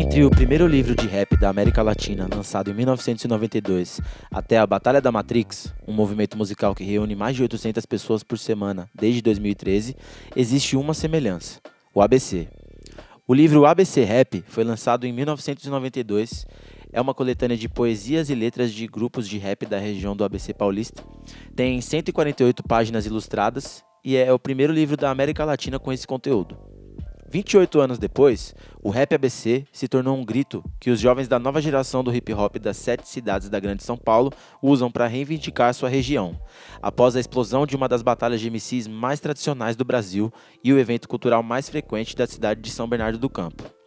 Entre o primeiro livro de rap da América Latina, lançado em 1992, até a Batalha da Matrix, um movimento musical que reúne mais de 800 pessoas por semana desde 2013, existe uma semelhança: o ABC. O livro ABC Rap foi lançado em 1992. É uma coletânea de poesias e letras de grupos de rap da região do ABC Paulista. Tem 148 páginas ilustradas e é o primeiro livro da América Latina com esse conteúdo. 28 anos depois, o Rap ABC se tornou um grito que os jovens da nova geração do hip hop das sete cidades da Grande São Paulo usam para reivindicar sua região, após a explosão de uma das batalhas de MCs mais tradicionais do Brasil e o evento cultural mais frequente da cidade de São Bernardo do Campo.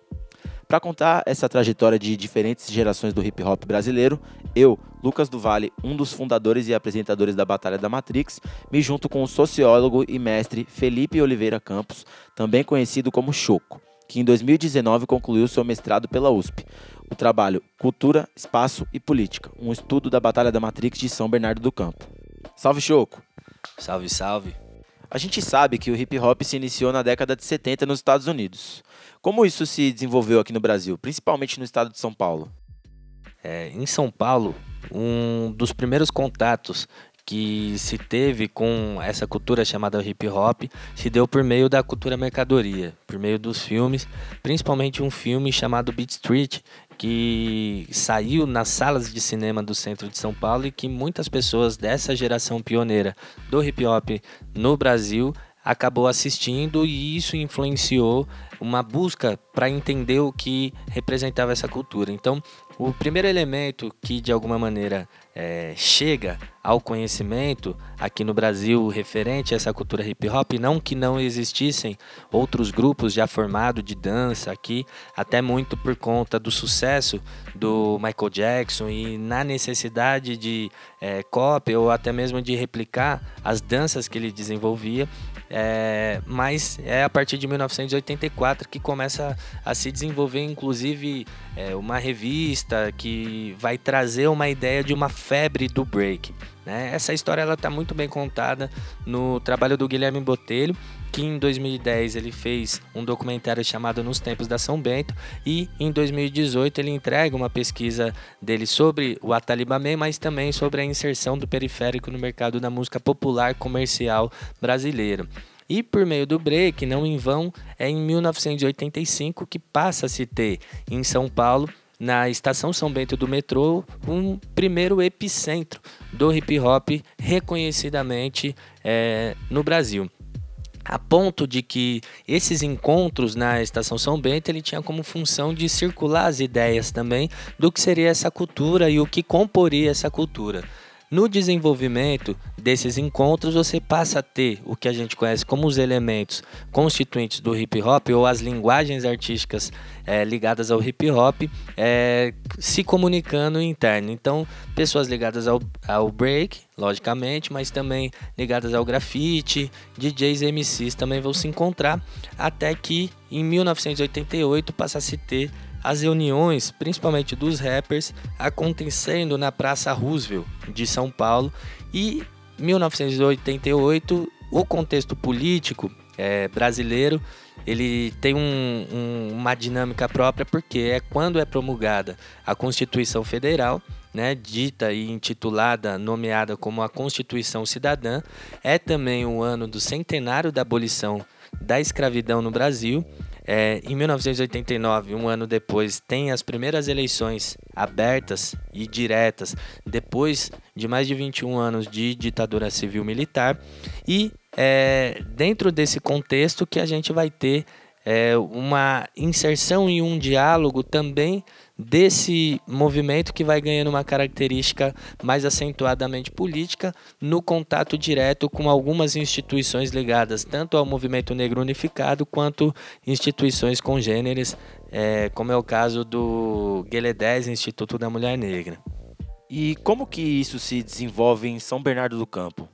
Para contar essa trajetória de diferentes gerações do hip hop brasileiro, eu, Lucas do Vale, um dos fundadores e apresentadores da Batalha da Matrix, me junto com o sociólogo e mestre Felipe Oliveira Campos, também conhecido como Choco, que em 2019 concluiu seu mestrado pela USP. O trabalho Cultura, Espaço e Política, um estudo da Batalha da Matrix de São Bernardo do Campo. Salve Choco! Salve, salve! A gente sabe que o hip hop se iniciou na década de 70 nos Estados Unidos. Como isso se desenvolveu aqui no Brasil, principalmente no estado de São Paulo? É, em São Paulo, um dos primeiros contatos que se teve com essa cultura chamada hip hop se deu por meio da cultura mercadoria, por meio dos filmes, principalmente um filme chamado Beat Street, que saiu nas salas de cinema do centro de São Paulo e que muitas pessoas dessa geração pioneira do hip hop no Brasil acabou assistindo e isso influenciou uma busca para entender o que representava essa cultura. Então, o primeiro elemento que de alguma maneira é, chega ao conhecimento aqui no Brasil referente a essa cultura hip hop, não que não existissem outros grupos já formados de dança aqui, até muito por conta do sucesso do Michael Jackson e na necessidade de é, cópia ou até mesmo de replicar as danças que ele desenvolvia. É, mas é a partir de 1984 que começa a se desenvolver, inclusive, é, uma revista que vai trazer uma ideia de uma febre do break. Né? Essa história ela está muito bem contada no trabalho do Guilherme Botelho, que em 2010 ele fez um documentário chamado Nos Tempos da São Bento e em 2018 ele entrega uma pesquisa dele sobre o Atalibamê, mas também sobre a inserção do periférico no mercado da música popular comercial brasileiro. E por meio do break, não em vão, é em 1985 que passa a se ter em São Paulo na estação São Bento do metrô, um primeiro epicentro do hip hop reconhecidamente é, no Brasil a ponto de que esses encontros na estação São Bento ele tinha como função de circular as ideias também do que seria essa cultura e o que comporia essa cultura. No desenvolvimento desses encontros, você passa a ter o que a gente conhece como os elementos constituintes do hip hop ou as linguagens artísticas é, ligadas ao hip hop é, se comunicando interno. Então, pessoas ligadas ao, ao break, logicamente, mas também ligadas ao grafite, DJs e MCs também vão se encontrar, até que em 1988 passa a se ter as reuniões, principalmente dos rappers, acontecendo na Praça Roosevelt de São Paulo e 1988 o contexto político é, brasileiro ele tem um, um, uma dinâmica própria porque é quando é promulgada a Constituição Federal, né, dita e intitulada, nomeada como a Constituição Cidadã, é também o ano do centenário da abolição da escravidão no Brasil é, em 1989, um ano depois, tem as primeiras eleições abertas e diretas, depois de mais de 21 anos de ditadura civil-militar, e é dentro desse contexto que a gente vai ter é, uma inserção e um diálogo também desse movimento que vai ganhando uma característica mais acentuadamente política no contato direto com algumas instituições ligadas tanto ao movimento negro unificado quanto instituições congêneres, é, como é o caso do GLE10, Instituto da Mulher Negra. E como que isso se desenvolve em São Bernardo do Campo?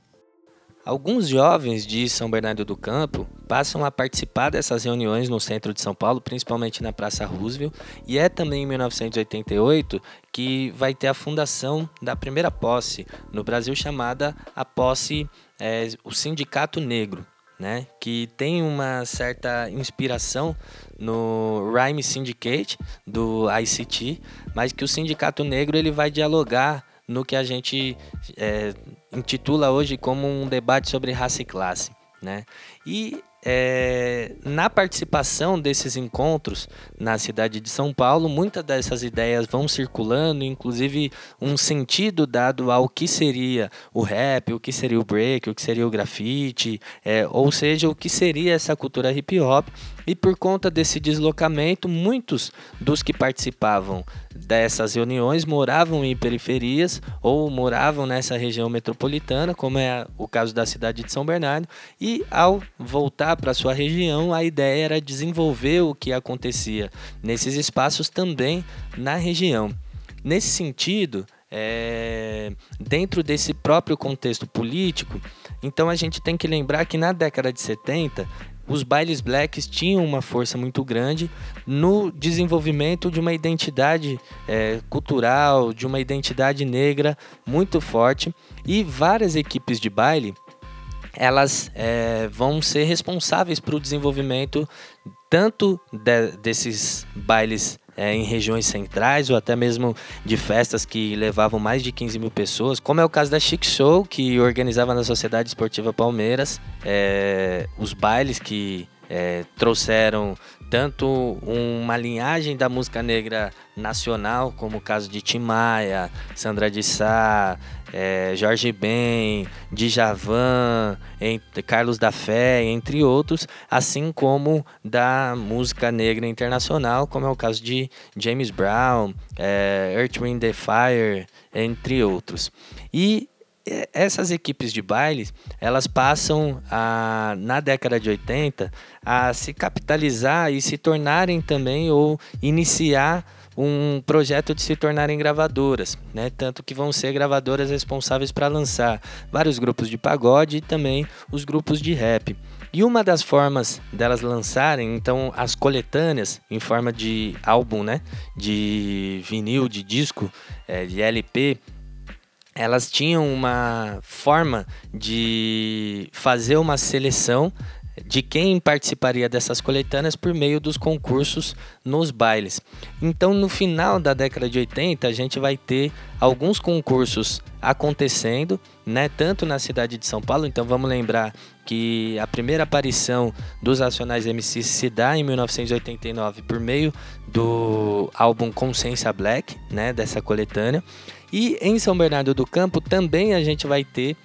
Alguns jovens de São Bernardo do Campo passam a participar dessas reuniões no centro de São Paulo, principalmente na Praça Roosevelt, e é também em 1988 que vai ter a fundação da primeira posse no Brasil chamada a posse é, o Sindicato Negro. né? Que tem uma certa inspiração no Rhyme Syndicate do ICT, mas que o Sindicato Negro ele vai dialogar no que a gente é, intitula hoje como um debate sobre raça e classe, né? E é, na participação desses encontros na cidade de São Paulo, muitas dessas ideias vão circulando, inclusive um sentido dado ao que seria o rap, o que seria o break, o que seria o grafite, é, ou seja, o que seria essa cultura hip hop. E por conta desse deslocamento, muitos dos que participavam dessas reuniões moravam em periferias ou moravam nessa região metropolitana, como é o caso da cidade de São Bernardo, e ao voltar para sua região, a ideia era desenvolver o que acontecia nesses espaços também na região. Nesse sentido, é, dentro desse próprio contexto político, então a gente tem que lembrar que na década de 70 os bailes blacks tinham uma força muito grande no desenvolvimento de uma identidade é, cultural, de uma identidade negra muito forte e várias equipes de baile elas é, vão ser responsáveis para o desenvolvimento tanto de, desses bailes é, em regiões centrais ou até mesmo de festas que levavam mais de 15 mil pessoas, como é o caso da Chic Show, que organizava na Sociedade Esportiva Palmeiras é, os bailes que é, trouxeram tanto uma linhagem da música negra nacional, como o caso de Tim Maia, Sandra de Sá, é, Jorge Ben, Djavan, entre, Carlos da Fé, entre outros, assim como da música negra internacional, como é o caso de James Brown, é, Earth, Wind Fire, entre outros. E essas equipes de baile, elas passam a, na década de 80 a se capitalizar e se tornarem também ou iniciar um projeto de se tornarem gravadoras, né? Tanto que vão ser gravadoras responsáveis para lançar vários grupos de pagode e também os grupos de rap. E uma das formas delas lançarem, então, as coletâneas em forma de álbum, né? De vinil, de disco, é, de LP, elas tinham uma forma de fazer uma seleção de quem participaria dessas coletâneas por meio dos concursos nos bailes. Então, no final da década de 80, a gente vai ter alguns concursos acontecendo, né, tanto na cidade de São Paulo, então vamos lembrar que a primeira aparição dos Nacionais MCs se dá em 1989 por meio do álbum Consciência Black, né, dessa coletânea. E em São Bernardo do Campo também a gente vai ter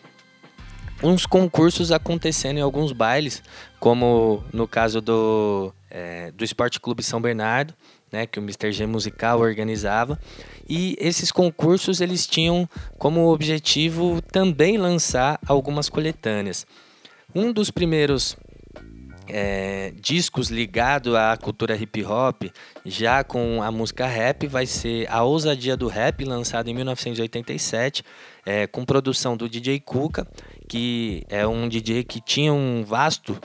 uns concursos acontecendo em alguns bailes, como no caso do, é, do Esporte Clube São Bernardo, né, que o Mr. G Musical organizava. E esses concursos eles tinham como objetivo também lançar algumas coletâneas. Um dos primeiros é, discos ligados à cultura hip hop, já com a música rap, vai ser A Ousadia do Rap, lançado em 1987, é, com produção do DJ Kuka, que é um DJ que tinha um vasto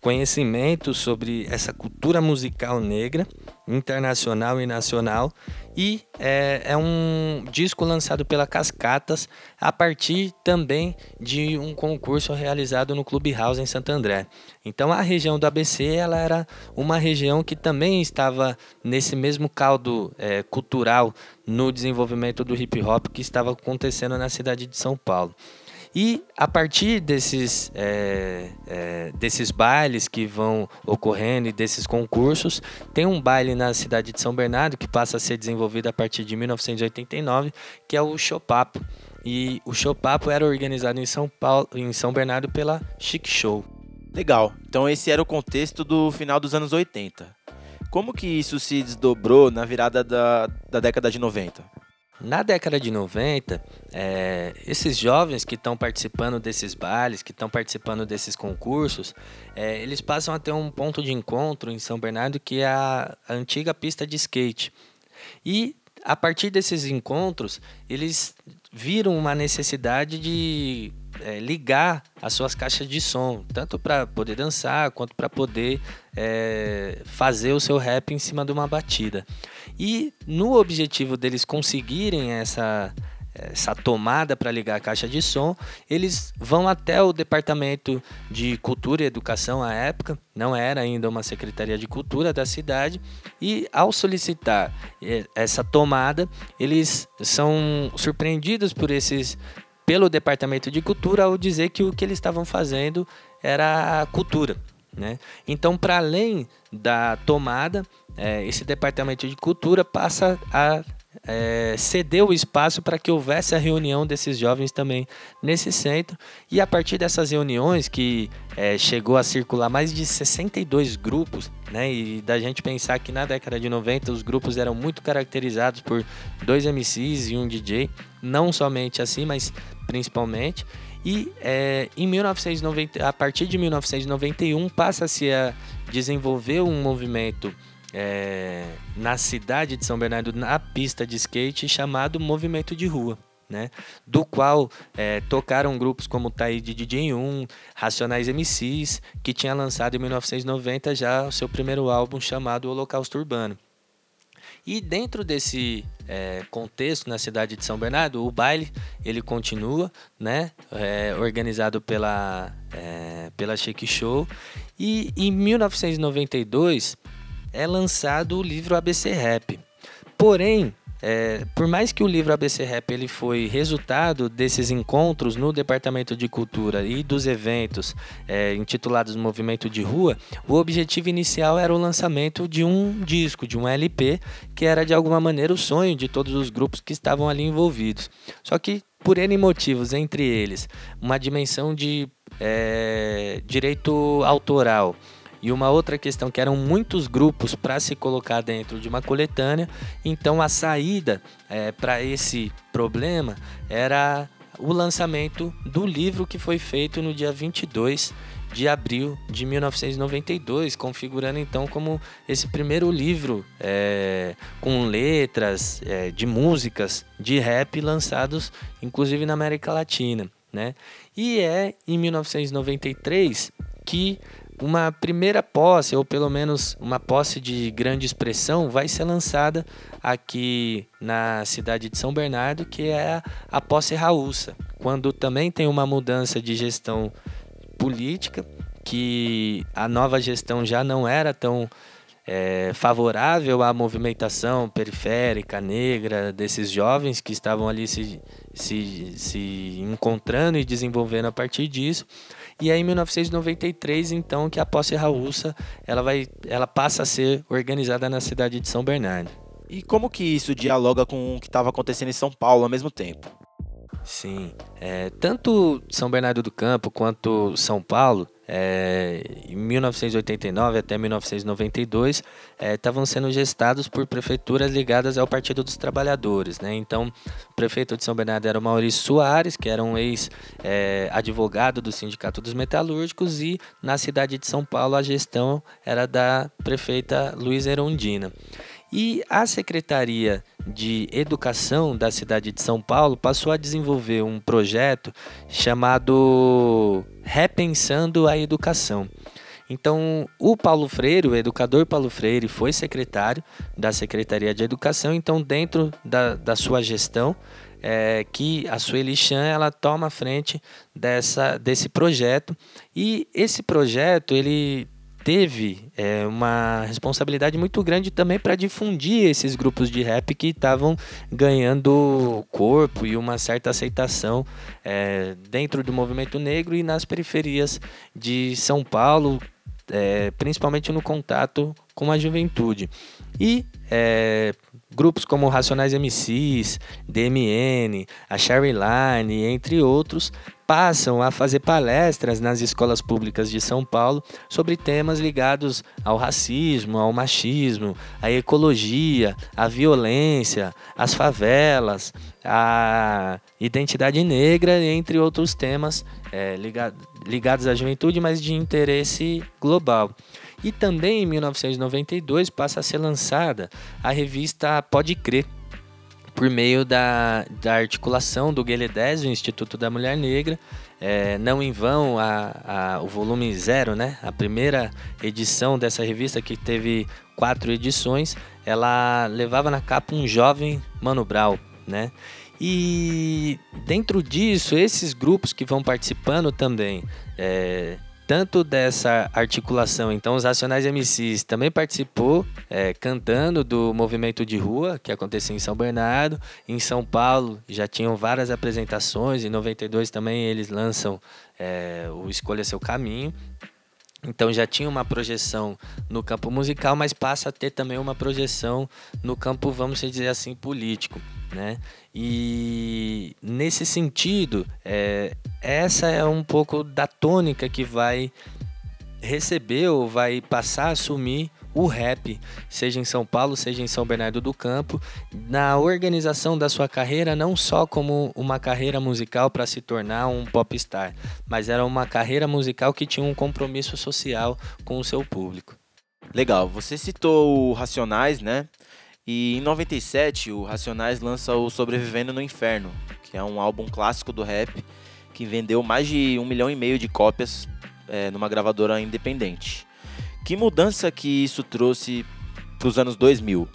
conhecimento sobre essa cultura musical negra, internacional e nacional. E é, é, um disco lançado pela Cascatas a partir também de um concurso realizado no Clube House em Santo André. Então a região do ABC ela era uma região que também estava nesse mesmo caldo é, cultural no desenvolvimento do hip hop que estava acontecendo na cidade de São Paulo. E a partir desses, é, é, desses bailes que vão ocorrendo e desses concursos, tem um baile na cidade de São Bernardo que passa a ser desenvolvido a partir de 1989, que é o Chopapo. E o Chopapo era organizado em São Paulo, em São Bernardo pela Chic Show. Legal. Então esse era o contexto do final dos anos 80. Como que isso se desdobrou na virada da, da década de 90? Na década de 90, é, esses jovens que estão participando desses bailes, que estão participando desses concursos, é, eles passam a ter um ponto de encontro em São Bernardo que é a, a antiga pista de skate. E a partir desses encontros, eles viram uma necessidade de é, ligar as suas caixas de som, tanto para poder dançar quanto para poder é, fazer o seu rap em cima de uma batida. E no objetivo deles conseguirem essa essa tomada para ligar a caixa de som, eles vão até o departamento de cultura e educação à época, não era ainda uma secretaria de cultura da cidade, e ao solicitar eh, essa tomada, eles são surpreendidos por esses pelo departamento de cultura ao dizer que o que eles estavam fazendo era cultura. Né? Então, para além da tomada, é, esse departamento de cultura passa a é, ceder o espaço para que houvesse a reunião desses jovens também nesse centro. E a partir dessas reuniões, que é, chegou a circular mais de 62 grupos, né? e da gente pensar que na década de 90 os grupos eram muito caracterizados por dois MCs e um DJ, não somente assim, mas principalmente. E é, em 1990, a partir de 1991 passa-se a desenvolver um movimento é, na cidade de São Bernardo, na pista de skate, chamado Movimento de Rua. Né? Do qual é, tocaram grupos como Taíde DJ 1, Racionais MCs, que tinha lançado em 1990 já o seu primeiro álbum chamado Holocausto Urbano. E dentro desse é, contexto na cidade de São Bernardo, o baile ele continua, né, é, organizado pela é, pela Shake Show. E em 1992 é lançado o livro ABC Rap. Porém, é, por mais que o livro ABC Rap ele foi resultado desses encontros no Departamento de Cultura e dos eventos é, intitulados Movimento de Rua, o objetivo inicial era o lançamento de um disco, de um LP, que era de alguma maneira o sonho de todos os grupos que estavam ali envolvidos. Só que por N motivos, entre eles, uma dimensão de é, direito autoral e uma outra questão que eram muitos grupos para se colocar dentro de uma coletânea, então a saída é, para esse problema era o lançamento do livro que foi feito no dia 22 de abril de 1992, configurando então como esse primeiro livro é, com letras é, de músicas de rap lançados inclusive na América Latina. Né? E é em 1993 que uma primeira posse, ou pelo menos uma posse de grande expressão, vai ser lançada aqui na cidade de São Bernardo, que é a posse Raúça, quando também tem uma mudança de gestão política, que a nova gestão já não era tão é, favorável à movimentação periférica, negra, desses jovens que estavam ali se, se, se encontrando e desenvolvendo a partir disso. E é em 1993, então, que a posse raúça ela, vai, ela passa a ser organizada na cidade de São Bernardo. E como que isso dialoga com o que estava acontecendo em São Paulo ao mesmo tempo? Sim, é, tanto São Bernardo do Campo quanto São Paulo é, em 1989 até 1992 estavam é, sendo gestados por prefeituras ligadas ao Partido dos Trabalhadores. Né? Então, o prefeito de São Bernardo era o Maurício Soares, que era um ex-advogado é, do Sindicato dos Metalúrgicos, e na cidade de São Paulo a gestão era da prefeita Luiz Erondina. E a Secretaria de Educação da cidade de São Paulo passou a desenvolver um projeto chamado Repensando a Educação. Então, o Paulo Freire, o educador Paulo Freire, foi secretário da Secretaria de Educação. Então, dentro da, da sua gestão, é, que a Sueli Chan ela toma frente dessa, desse projeto. E esse projeto ele teve é, uma responsabilidade muito grande também para difundir esses grupos de rap que estavam ganhando corpo e uma certa aceitação é, dentro do movimento negro e nas periferias de São Paulo, é, principalmente no contato com a juventude. E é, grupos como Racionais MCs, DMN, a Sherry Line, entre outros, passam a fazer palestras nas escolas públicas de São Paulo sobre temas ligados ao racismo, ao machismo, à ecologia, à violência, às favelas, à identidade negra, entre outros temas é, ligado, ligados à juventude, mas de interesse global. E também em 1992 passa a ser lançada a revista Pode Crer, por meio da, da articulação do Gueledés, o Instituto da Mulher Negra. É, não em vão a, a, o volume zero, né? a primeira edição dessa revista, que teve quatro edições, ela levava na capa um jovem Mano Brown. Né? E dentro disso, esses grupos que vão participando também, é, tanto dessa articulação, então os Racionais MCs também participou é, cantando do movimento de rua que acontecia em São Bernardo, em São Paulo já tinham várias apresentações, em 92 também eles lançam é, o Escolha Seu Caminho, então já tinha uma projeção no campo musical, mas passa a ter também uma projeção no campo, vamos dizer assim, político. Né? E nesse sentido, é, essa é um pouco da tônica que vai receber ou vai passar a assumir o rap, seja em São Paulo, seja em São Bernardo do Campo, na organização da sua carreira, não só como uma carreira musical para se tornar um popstar, mas era uma carreira musical que tinha um compromisso social com o seu público. Legal, você citou o Racionais, né? E em 97, o Racionais lança o Sobrevivendo no Inferno, que é um álbum clássico do rap que vendeu mais de um milhão e meio de cópias é, numa gravadora independente. Que mudança que isso trouxe para os anos 2000?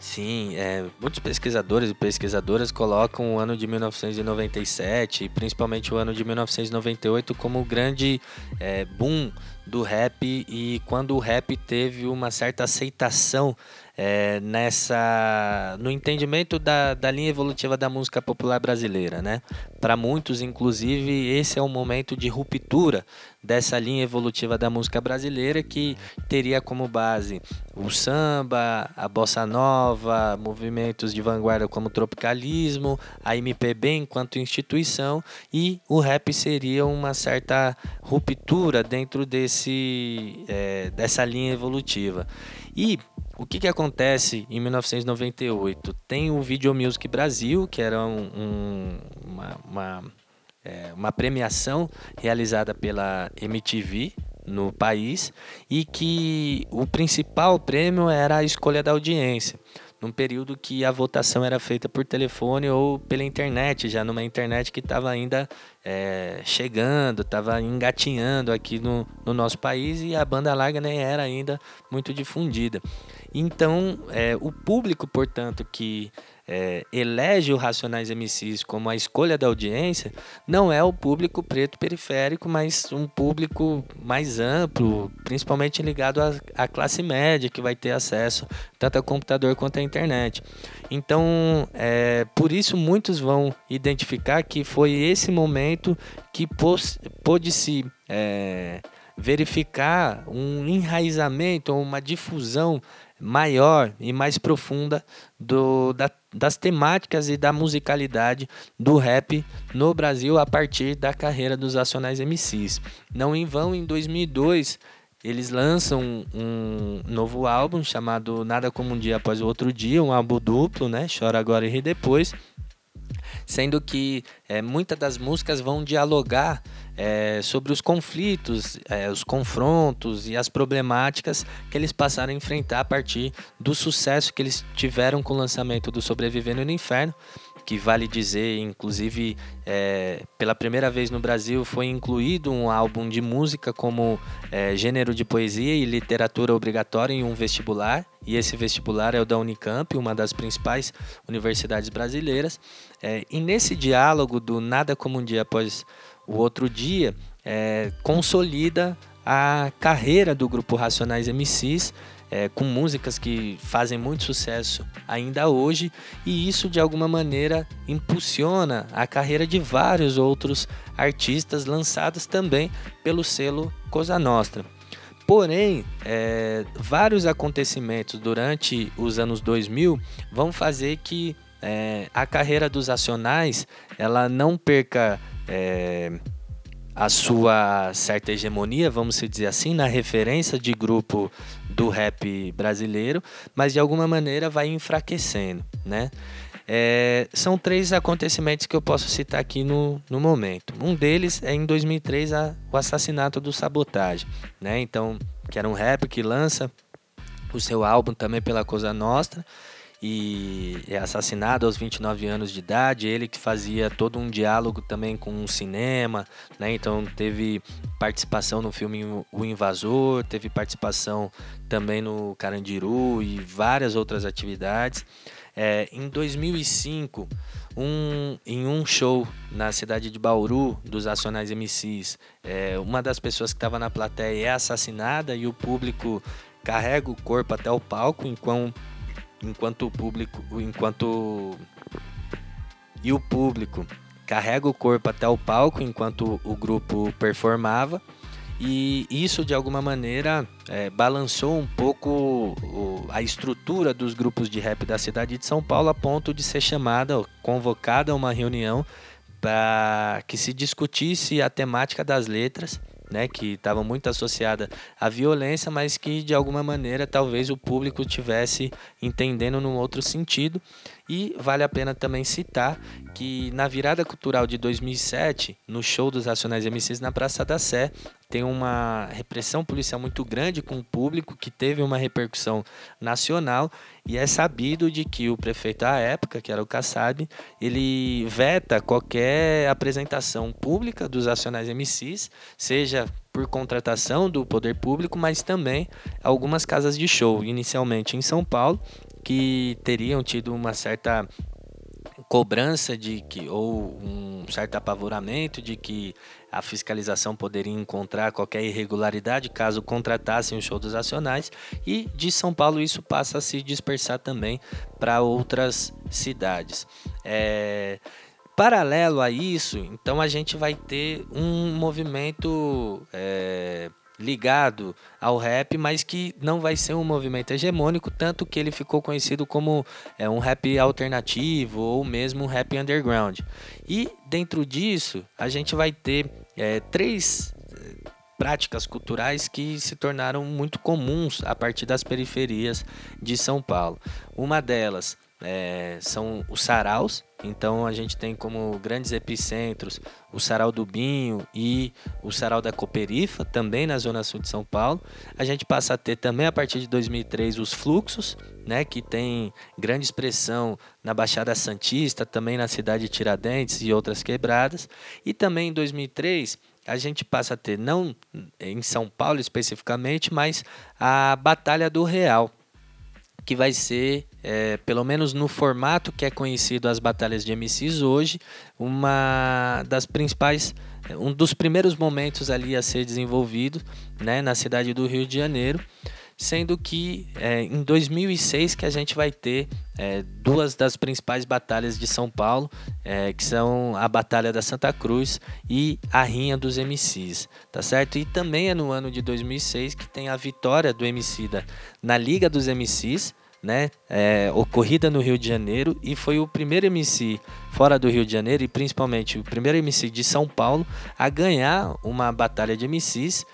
Sim, é, muitos pesquisadores e pesquisadoras colocam o ano de 1997, principalmente o ano de 1998, como o grande é, boom do rap e quando o rap teve uma certa aceitação é, nessa no entendimento da, da linha evolutiva da música popular brasileira, né? Para muitos, inclusive, esse é um momento de ruptura dessa linha evolutiva da música brasileira que teria como base o samba, a bossa nova, movimentos de vanguarda como o tropicalismo, a MPB enquanto instituição e o rap seria uma certa ruptura dentro desse é, dessa linha evolutiva. E o que, que acontece em 1998? Tem o Video Music Brasil, que era um, um, uma, uma, é, uma premiação realizada pela MTV no país e que o principal prêmio era a escolha da audiência num período que a votação era feita por telefone ou pela internet, já numa internet que estava ainda é, chegando, estava engatinhando aqui no, no, nosso país e a banda larga nem era ainda muito difundida. Então, é, o público, portanto, que é, elege o Racionais MCs como a escolha da audiência, não é o público preto periférico, mas um público mais amplo, principalmente ligado à, classe média, que vai ter acesso tanto ao computador quanto à internet. Então, é, por isso muitos vão identificar que foi esse momento que pôde se é, verificar um enraizamento ou uma difusão maior e mais profunda do, da, das temáticas e da musicalidade do rap no Brasil a partir da carreira dos Racionais MCs. Não em vão, em 2002, eles lançam um novo álbum chamado Nada Como Um Dia Após o Outro Dia, um álbum duplo, né? Chora Agora e Ri Depois sendo que é, muitas das músicas vão dialogar é, sobre os conflitos, é, os confrontos e as problemáticas que eles passaram a enfrentar a partir do sucesso que eles tiveram com o lançamento do Sobrevivendo no Inferno que vale dizer, inclusive, é, pela primeira vez no Brasil foi incluído um álbum de música como é, gênero de poesia e literatura obrigatória em um vestibular, e esse vestibular é o da Unicamp, uma das principais universidades brasileiras. É, e nesse diálogo do Nada Como um Dia Após o Outro Dia, é, consolida a carreira do grupo Racionais MCs é, com músicas que fazem muito sucesso ainda hoje, e isso de alguma maneira impulsiona a carreira de vários outros artistas lançados também pelo selo Cosa Nostra. Porém, é, vários acontecimentos durante os anos 2000 vão fazer que é, a carreira dos acionais ela não perca é, a sua certa hegemonia, vamos dizer assim, na referência de grupo do rap brasileiro, mas de alguma maneira vai enfraquecendo, né? É, são três acontecimentos que eu posso citar aqui no, no momento. Um deles é em 2003 a, o assassinato do Sabotagem, né? Então, que era um rap que lança o seu álbum também pela Cosa Nostra e é assassinado aos 29 anos de idade. Ele que fazia todo um diálogo também com o cinema, né? Então teve participação no filme O Invasor, teve participação também no Carandiru e várias outras atividades. É, em 2005, um, em um show na cidade de Bauru, dos Acionais MCs, é, uma das pessoas que estava na plateia é assassinada e o público carrega o corpo até o palco enquanto, enquanto o público, enquanto e o público carrega o corpo até o palco enquanto o grupo performava. E isso, de alguma maneira, é, balançou um pouco o, a estrutura dos grupos de rap da cidade de São Paulo, a ponto de ser chamada, convocada uma reunião para que se discutisse a temática das letras né, que estava muito associada à violência, mas que de alguma maneira talvez o público tivesse entendendo num outro sentido. E vale a pena também citar que na virada cultural de 2007, no show dos Racionais MCs na Praça da Sé, tem uma repressão policial muito grande com o público que teve uma repercussão nacional. E é sabido de que o prefeito à época, que era o Kassab, ele veta qualquer apresentação pública dos Racionais MCs, seja por contratação do poder público, mas também algumas casas de show, inicialmente em São Paulo que teriam tido uma certa cobrança de que ou um certo apavoramento de que a fiscalização poderia encontrar qualquer irregularidade caso contratassem os shows nacionais e de São Paulo isso passa a se dispersar também para outras cidades. É, paralelo a isso, então a gente vai ter um movimento é, ligado ao rap, mas que não vai ser um movimento hegemônico, tanto que ele ficou conhecido como é, um rap alternativo ou mesmo um rap underground. E dentro disso, a gente vai ter é, três é, práticas culturais que se tornaram muito comuns a partir das periferias de São Paulo. Uma delas é, são os saraus. Então a gente tem como grandes epicentros o Sarau do Binho e o Sarau da Coperifa, também na zona sul de São Paulo. A gente passa a ter também a partir de 2003 os fluxos, né, que tem grande expressão na Baixada Santista, também na cidade de Tiradentes e outras quebradas. E também em 2003 a gente passa a ter, não em São Paulo especificamente, mas a Batalha do Real, que vai ser, é, pelo menos no formato que é conhecido as batalhas de MCs hoje, uma das principais, um dos primeiros momentos ali a ser desenvolvido né, na cidade do Rio de Janeiro, sendo que é, em 2006 que a gente vai ter é, duas das principais batalhas de São Paulo, é, que são a Batalha da Santa Cruz e a Rinha dos MCs, tá certo? E também é no ano de 2006 que tem a vitória do Emicida na Liga dos MCs, né, é, ocorrida no Rio de Janeiro e foi o primeiro MC fora do Rio de Janeiro e principalmente o primeiro MC de São Paulo a ganhar uma batalha de MCs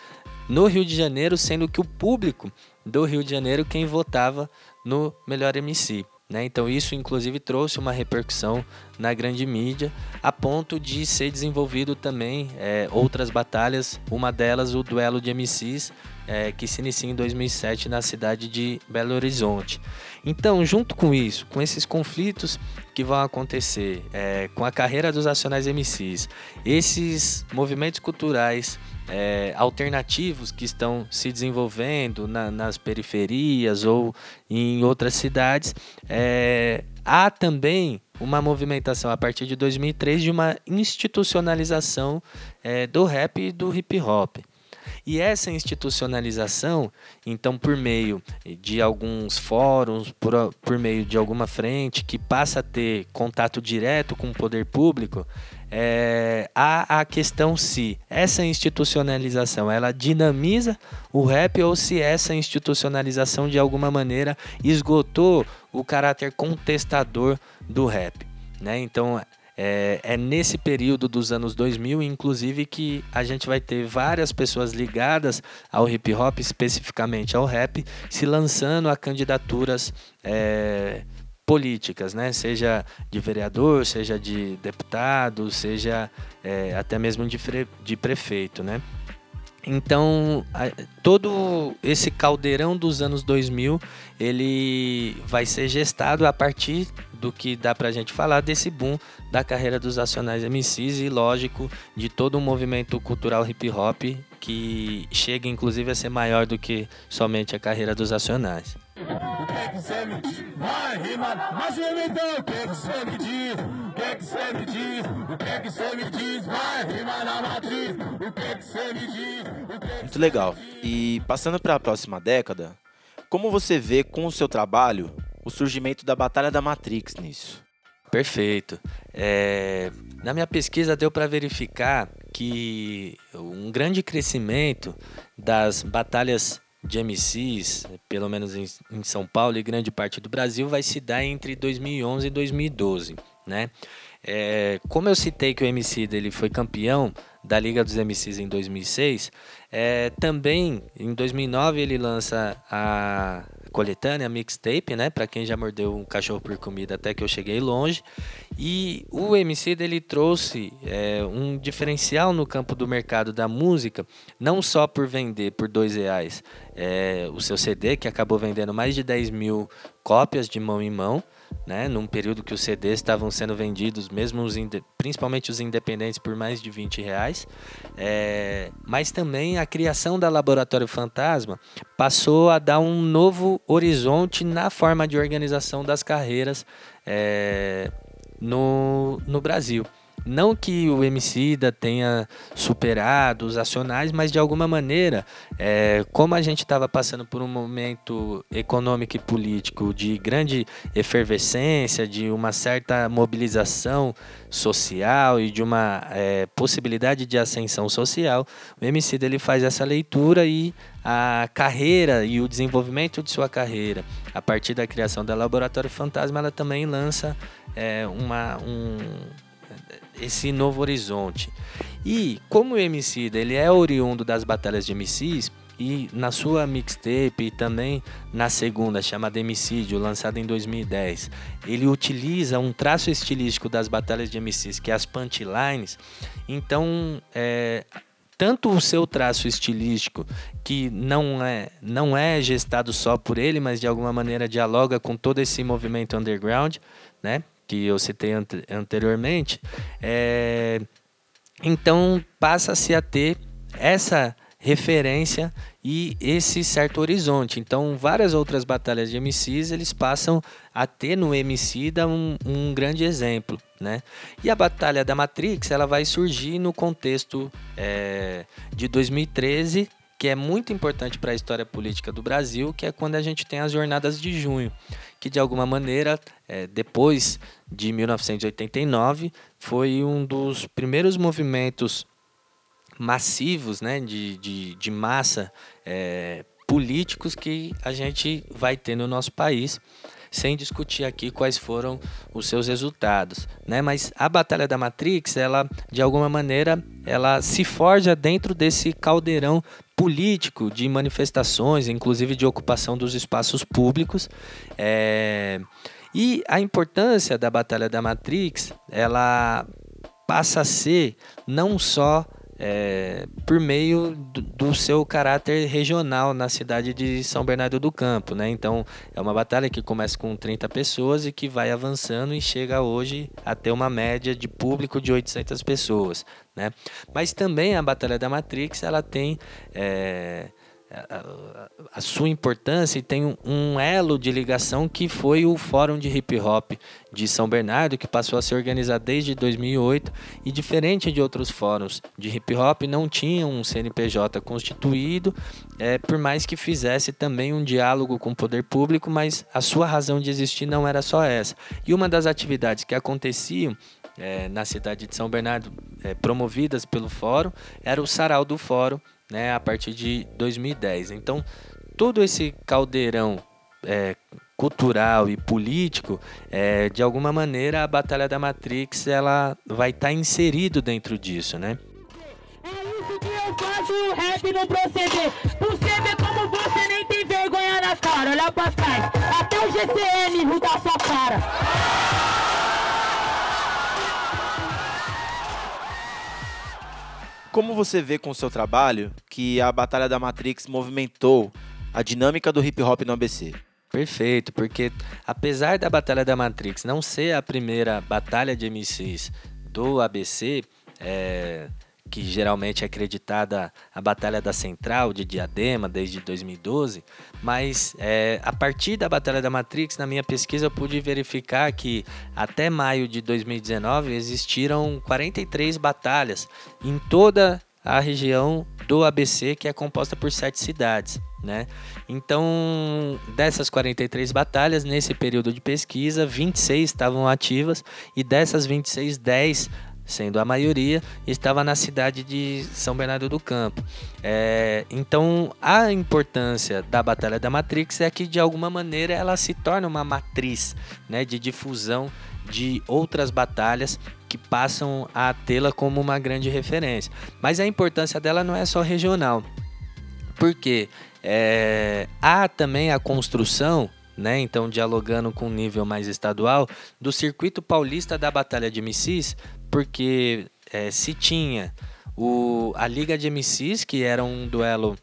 no Rio de Janeiro, sendo que o público do Rio de Janeiro quem votava no melhor MC. Né? Então isso inclusive trouxe uma repercussão na grande mídia, a ponto de ser desenvolvido também é, outras batalhas, uma delas o duelo de MCs, é, que se inicia em 2007 na cidade de Belo Horizonte. Então, junto com isso, com esses conflitos que vão acontecer, é, com a carreira dos Nacionais MCs, esses movimentos culturais é, alternativos que estão se desenvolvendo na, nas periferias ou em outras cidades, é, há também uma movimentação a partir de 2003 de uma institucionalização é, do rap e do hip hop. E essa institucionalização, então, por meio de alguns fóruns, por, por meio de alguma frente que passa a ter contato direto com o poder público, é, há a questão se essa institucionalização ela dinamiza o rap ou se essa institucionalização de alguma maneira esgotou o caráter contestador do rap. Né? Então é, é, nesse período dos anos 2000, inclusive, que a gente vai ter várias pessoas ligadas ao hip hop, especificamente ao rap, se lançando a candidaturas é, políticas, né? Seja de vereador, seja de deputado, seja é, até mesmo de, de prefeito, né? Então, todo esse caldeirão dos anos 2000, ele vai ser gestado a partir do que dá pra gente falar desse boom da carreira dos Nacionais MCs e, lógico, de todo um movimento cultural hip hop que chega inclusive a ser maior do que somente a carreira dos Nacionais. Que você me diz? Vai rimar, mas então, o que que você me diz? O que que você me diz? O que que você me diz? Vai rimar na matriz, o que que você me diz? Muito legal. E passando para a próxima década, como você vê com o seu trabalho o surgimento da Batalha da Matrix nisso? Perfeito. É, na minha pesquisa deu para verificar que um grande crescimento das batalhas de MCs, pelo menos em, em, São Paulo e grande parte do Brasil, vai se dar entre 2011 e 2012, né? É, como eu citei que o MC dele foi campeão da Liga dos MCs em 2006, é, também em 2009 ele lança a coletânea, mixtape, né? Para quem já mordeu um cachorro por comida até que eu cheguei longe. E o MC dele trouxe é, um diferencial no campo do mercado da música, não só por vender por dois reais é, o seu CD, que acabou vendendo mais de 10 mil cópias de mão em mão, né, num período que os CDs estavam sendo vendidos, mesmo os principalmente os independentes, por mais de 20 reais. É, mas também a criação da Laboratório Fantasma passou a dar um novo horizonte na forma de organização das carreiras é, no, no Brasil. Não que o Emicida tenha superado os acionais, mas de alguma maneira, é, como a gente estava passando por um momento econômico e político de grande efervescência, de uma certa mobilização social e de uma é, possibilidade de ascensão social, o Emicida ele faz essa leitura e a carreira e o desenvolvimento de sua carreira a partir da criação da Laboratório Fantasma, ela também lança é, uma, um, esse novo horizonte. E como o MC ele é oriundo das batalhas de MCs, e na sua mixtape e também na segunda, chamada Emicídio, lançada em 2010, ele utiliza um traço estilístico das batalhas de MCs, que é as punchlines. Então, é, tanto o seu traço estilístico, que não é, não é gestado só por ele, mas de alguma maneira dialoga com todo esse movimento underground, né? Que eu citei anteriormente, é, então passa-se a ter essa referência e esse certo horizonte. Então, várias outras batalhas de MCs eles passam a ter no MC da um, um, grande exemplo, né? E a batalha da Matrix ela vai surgir no contexto é, de 2013 que é muito importante para a história política do Brasil, que é quando a gente tem as jornadas de junho, que de alguma maneira, é, depois de 1989, foi um dos primeiros movimentos massivos né, de, de, de massa é, políticos que a gente vai ter no nosso país sem discutir aqui quais foram os seus resultados, né? Mas a batalha da Matrix, ela de alguma maneira, ela se forja dentro desse caldeirão político de manifestações, inclusive de ocupação dos espaços públicos. É... E a importância da batalha da Matrix, ela passa a ser não só é, por meio do, do, seu caráter regional na cidade de São Bernardo do Campo. Né? Então, é uma batalha que começa com 30 pessoas e que vai avançando e chega hoje a ter uma média de público de 800 pessoas. Né? Mas também a Batalha da Matrix ela tem. É, a, sua importância e tem um, um, elo de ligação que foi o Fórum de Hip Hop de São Bernardo, que passou a se organizar desde 2008 e diferente de outros fóruns de hip hop, não tinha um CNPJ constituído, é, por mais que fizesse também um diálogo com o poder público, mas a sua razão de existir não era só essa. E uma das atividades que aconteciam é, na cidade de São Bernardo, é, promovidas pelo fórum, era o sarau do fórum, né, a partir de 2010. Então, todo esse caldeirão é, cultural e político, é, de alguma maneira a Batalha da Matrix ela vai estar tá inserido dentro disso, né? É isso que eu faço o rap não proceder. Você vê como você nem tem vergonha na cara. Olha pra trás, até o GCN ruda sua cara. Como você vê com o seu trabalho que a Batalha da Matrix movimentou a dinâmica do hip hop no ABC? Perfeito, porque apesar da Batalha da Matrix não ser a primeira batalha de MCs do ABC, é, que geralmente é acreditada a Batalha da Central de Diadema desde 2012, mas é, a partir da Batalha da Matrix, na minha pesquisa, eu pude verificar que até maio de 2019 existiram 43 batalhas em toda a região do ABC, que é composta por sete cidades. Né? Então, dessas 43 batalhas, nesse período de pesquisa, 26 estavam ativas e dessas 26, 10 sendo a maioria, estava na cidade de São Bernardo do Campo. É, então, a importância da Batalha da Matrix é que, de alguma maneira, ela se torna uma matriz né, de difusão de outras batalhas que passam a tê-la como uma grande referência. Mas a importância dela não é só regional, porque é, há também a construção né? Então, dialogando com o nível mais estadual, do circuito paulista da Batalha de MCs, porque é, se tinha o, a Liga de MCs, que era um duelo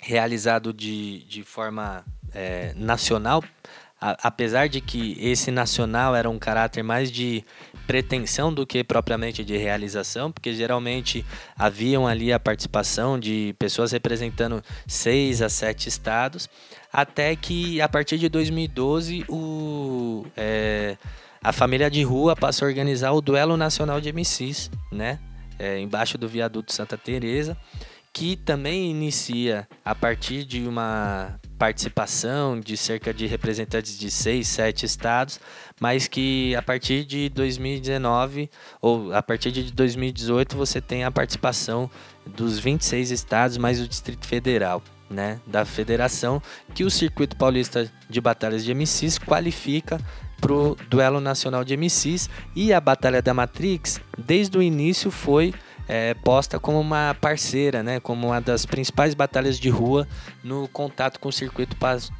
realizado de, de forma é, nacional, a, apesar de que esse nacional era um caráter mais de pretensão do que propriamente de realização, porque geralmente haviam ali a participação de pessoas representando seis a sete estados, até que a partir de 2012 o, é, a família de rua passou a organizar o Duelo Nacional de MCs, né? É, embaixo do viaduto Santa Teresa que também inicia a partir de uma participação de cerca de representantes de seis, sete estados, mas que a partir de 2019 ou a partir de 2018 você tem a participação dos 26 estados mais o Distrito Federal. Né, da federação que o Circuito Paulista de Batalhas de MCs qualifica para o Duelo Nacional de MCs e a Batalha da Matrix, desde o início, foi é, posta como uma parceira, né, como uma das principais batalhas de rua no contato com o circuito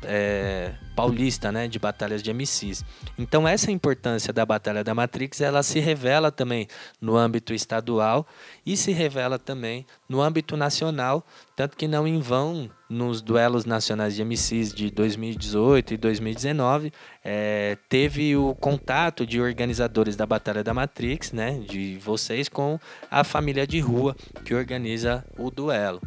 é, paulista, né, de batalhas de MCs. Então essa importância da Batalha da Matrix, ela se revela também no âmbito estadual e se revela também no âmbito nacional, tanto que não em vão nos duelos nacionais de MCs de 2018 e 2019 é, teve o contato de organizadores da Batalha da Matrix, né, de vocês com a família de rua que organiza o duelo.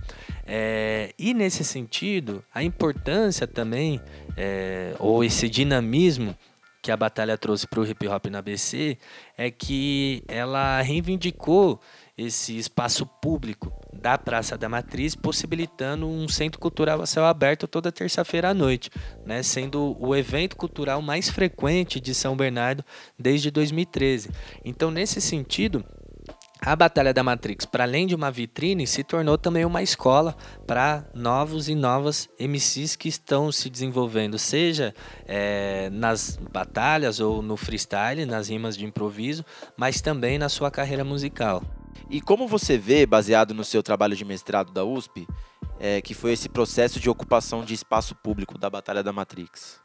É, e nesse sentido, a importância também, é, ou esse dinamismo que a batalha trouxe para o hip hop na ABC, é que ela reivindicou esse espaço público da Praça da Matriz, possibilitando um centro cultural a céu aberto toda terça-feira à noite, né, sendo o evento cultural mais frequente de São Bernardo desde 2013. Então, nesse sentido, a Batalha da Matrix, para além de uma vitrine, se tornou também uma escola para novos e novas MCs que estão se desenvolvendo, seja é, nas batalhas ou no freestyle, nas rimas de improviso, mas também na sua carreira musical. E como você vê, baseado no seu trabalho de mestrado da USP, é, que foi esse processo de ocupação de espaço público da Batalha da Matrix?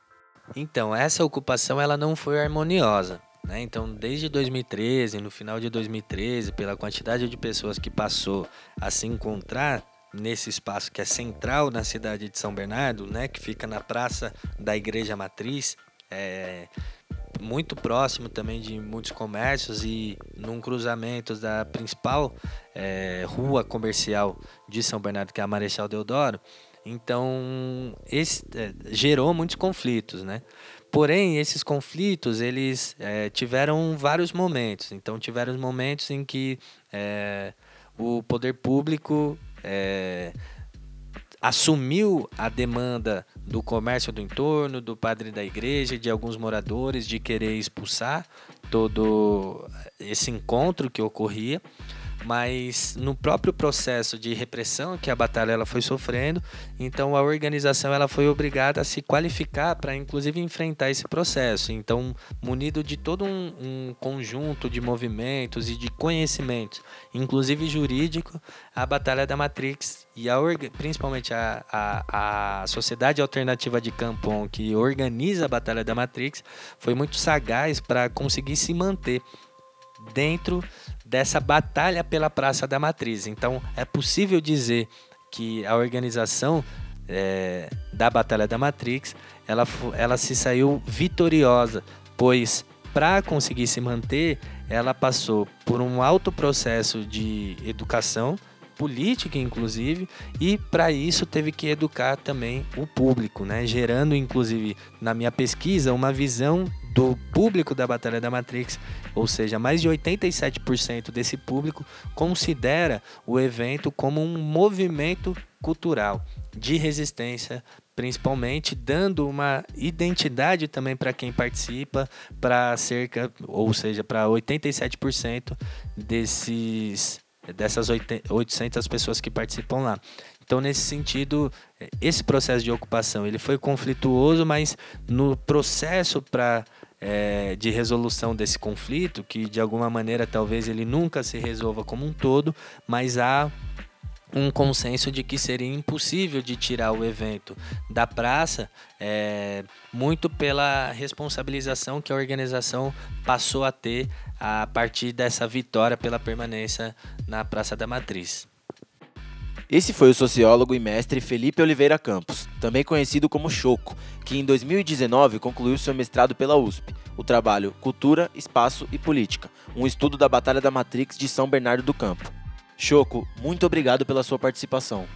Então, essa ocupação ela não foi harmoniosa. Né? Então, desde 2013, no final de 2013, pela quantidade de pessoas que passou a se encontrar nesse espaço que é central na cidade de São Bernardo, né, que fica na praça da Igreja Matriz, é, muito próximo também de muitos comércios e num cruzamento da principal é, rua comercial de São Bernardo, que é a Marechal Deodoro. Então, esse, é, gerou muitos conflitos, né? Porém, esses conflitos, eles é, tiveram vários momentos. Então, tiveram momentos em que é, o poder público é, assumiu a demanda do comércio do entorno, do padre da igreja, de alguns moradores, de querer expulsar todo esse encontro que ocorria mas no próprio processo de repressão que a batalha ela foi sofrendo, então a organização ela foi obrigada a se qualificar para inclusive enfrentar esse processo. Então, munido de todo um, um conjunto de movimentos e de conhecimentos, inclusive jurídico, a batalha da Matrix e a, principalmente a, a, a Sociedade Alternativa de Campon, que organiza a Batalha da Matrix, foi muito sagaz para conseguir se manter dentro dessa batalha pela Praça da Matriz. Então, é possível dizer que a organização é, da Batalha da Matrix ela, ela se saiu vitoriosa, pois para conseguir se manter, ela passou por um alto processo de educação, política inclusive, e para isso teve que educar também o público, né? gerando inclusive na minha pesquisa uma visão do público da Batalha da Matrix, ou seja, mais de 87% desse público considera o evento como um movimento cultural de resistência, principalmente dando uma identidade também para quem participa, para cerca, ou seja, para 87% desses dessas 800 pessoas que participam lá. Então, nesse sentido, esse processo de ocupação ele foi conflituoso, mas no processo para é, de resolução desse conflito, que de alguma maneira talvez ele nunca se resolva como um todo, mas há um consenso de que seria impossível de tirar o evento da praça, é, muito pela responsabilização que a organização passou a ter a partir dessa vitória pela permanência na Praça da Matriz. Esse foi o sociólogo e mestre Felipe Oliveira Campos, também conhecido como Choco, que em 2019 concluiu seu mestrado pela USP, o trabalho Cultura, Espaço e Política, um estudo da Batalha da Matrix de São Bernardo do Campo. Choco, muito obrigado pela sua participação.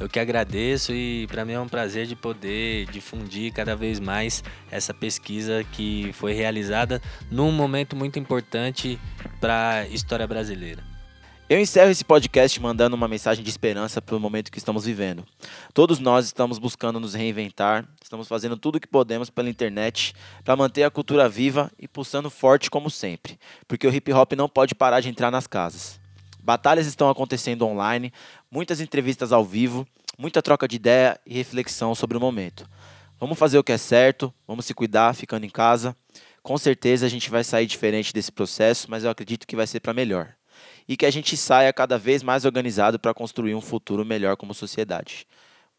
Eu que agradeço e para mim é um prazer de poder difundir cada vez mais essa pesquisa que foi realizada num momento muito importante para a história brasileira. Eu encerro esse podcast mandando uma mensagem de esperança para o momento que estamos vivendo. Todos nós estamos buscando nos reinventar, estamos fazendo tudo o que podemos pela internet para manter a cultura viva e pulsando forte como sempre, porque o hip hop não pode parar de entrar nas casas. Batalhas estão acontecendo online, muitas entrevistas ao vivo, muita troca de ideia e reflexão sobre o momento. Vamos fazer o que é certo, vamos se cuidar ficando em casa. Com certeza a gente vai sair diferente desse processo, mas eu acredito que vai ser para melhor e que a gente saia cada vez mais organizado para construir um futuro melhor como sociedade.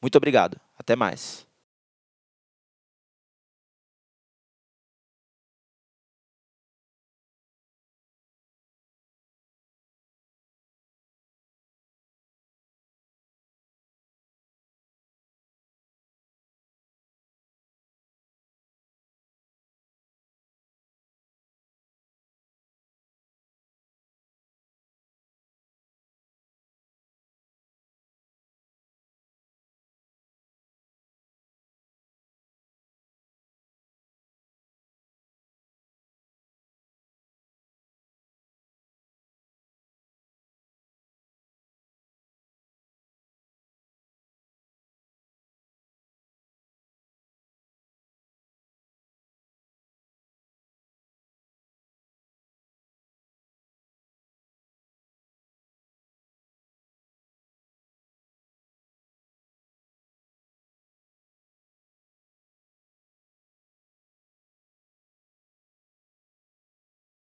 Muito obrigado. Até mais.